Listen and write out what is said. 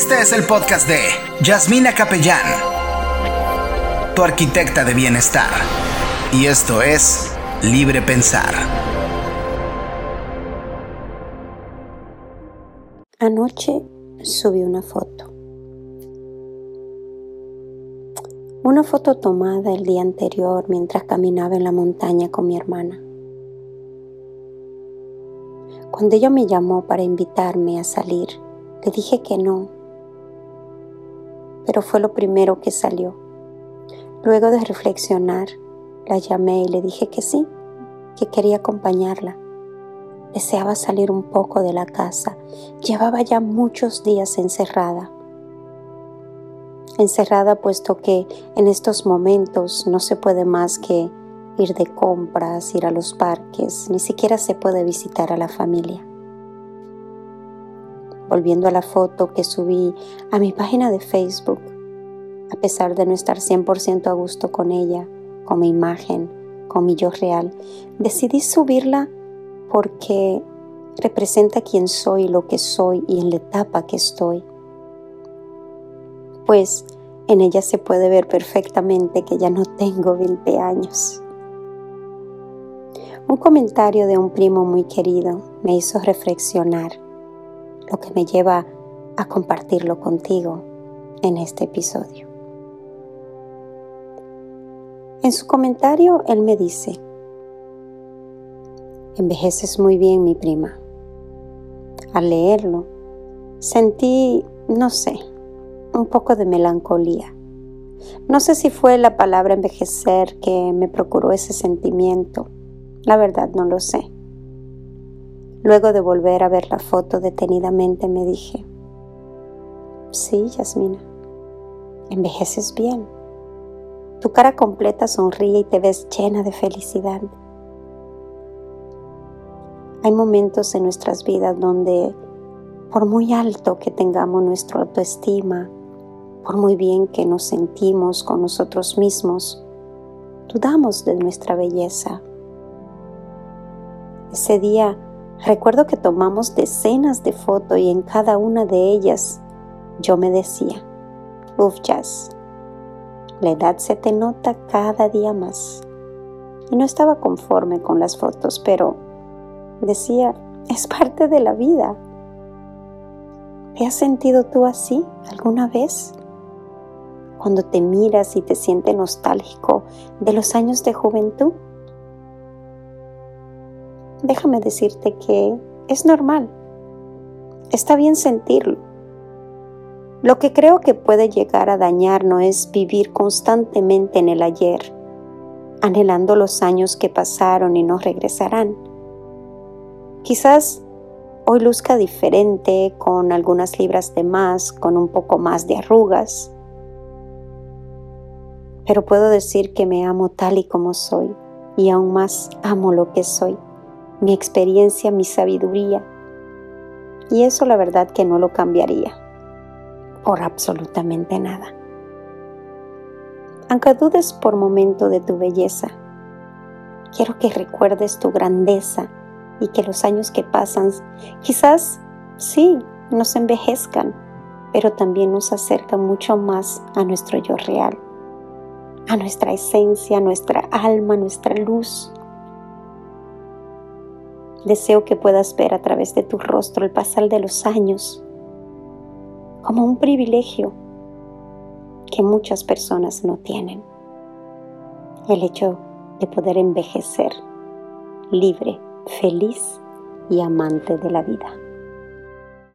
Este es el podcast de Yasmina Capellán, tu arquitecta de bienestar. Y esto es Libre Pensar. Anoche subí una foto. Una foto tomada el día anterior mientras caminaba en la montaña con mi hermana. Cuando ella me llamó para invitarme a salir, le dije que no pero fue lo primero que salió. Luego de reflexionar, la llamé y le dije que sí, que quería acompañarla. Deseaba salir un poco de la casa. Llevaba ya muchos días encerrada. Encerrada puesto que en estos momentos no se puede más que ir de compras, ir a los parques, ni siquiera se puede visitar a la familia volviendo a la foto que subí a mi página de Facebook, a pesar de no estar 100% a gusto con ella, con mi imagen, con mi yo real, decidí subirla porque representa quién soy, lo que soy y en la etapa que estoy. Pues en ella se puede ver perfectamente que ya no tengo 20 años. Un comentario de un primo muy querido me hizo reflexionar lo que me lleva a compartirlo contigo en este episodio. En su comentario, él me dice, envejeces muy bien mi prima. Al leerlo, sentí, no sé, un poco de melancolía. No sé si fue la palabra envejecer que me procuró ese sentimiento. La verdad no lo sé. Luego de volver a ver la foto detenidamente me dije, sí, Yasmina, envejeces bien. Tu cara completa sonríe y te ves llena de felicidad. Hay momentos en nuestras vidas donde, por muy alto que tengamos nuestra autoestima, por muy bien que nos sentimos con nosotros mismos, dudamos de nuestra belleza. Ese día Recuerdo que tomamos decenas de fotos y en cada una de ellas yo me decía, Uf, Jazz, la edad se te nota cada día más. Y no estaba conforme con las fotos, pero decía, es parte de la vida. ¿Te has sentido tú así alguna vez? Cuando te miras y te sientes nostálgico de los años de juventud déjame decirte que es normal. Está bien sentirlo. Lo que creo que puede llegar a dañarnos es vivir constantemente en el ayer, anhelando los años que pasaron y no regresarán. Quizás hoy luzca diferente, con algunas libras de más, con un poco más de arrugas, pero puedo decir que me amo tal y como soy y aún más amo lo que soy mi experiencia, mi sabiduría. Y eso la verdad que no lo cambiaría por absolutamente nada. Aunque dudes por momento de tu belleza, quiero que recuerdes tu grandeza y que los años que pasan quizás sí nos envejezcan, pero también nos acercan mucho más a nuestro yo real, a nuestra esencia, nuestra alma, nuestra luz, Deseo que puedas ver a través de tu rostro el pasar de los años como un privilegio que muchas personas no tienen. El hecho de poder envejecer libre, feliz y amante de la vida.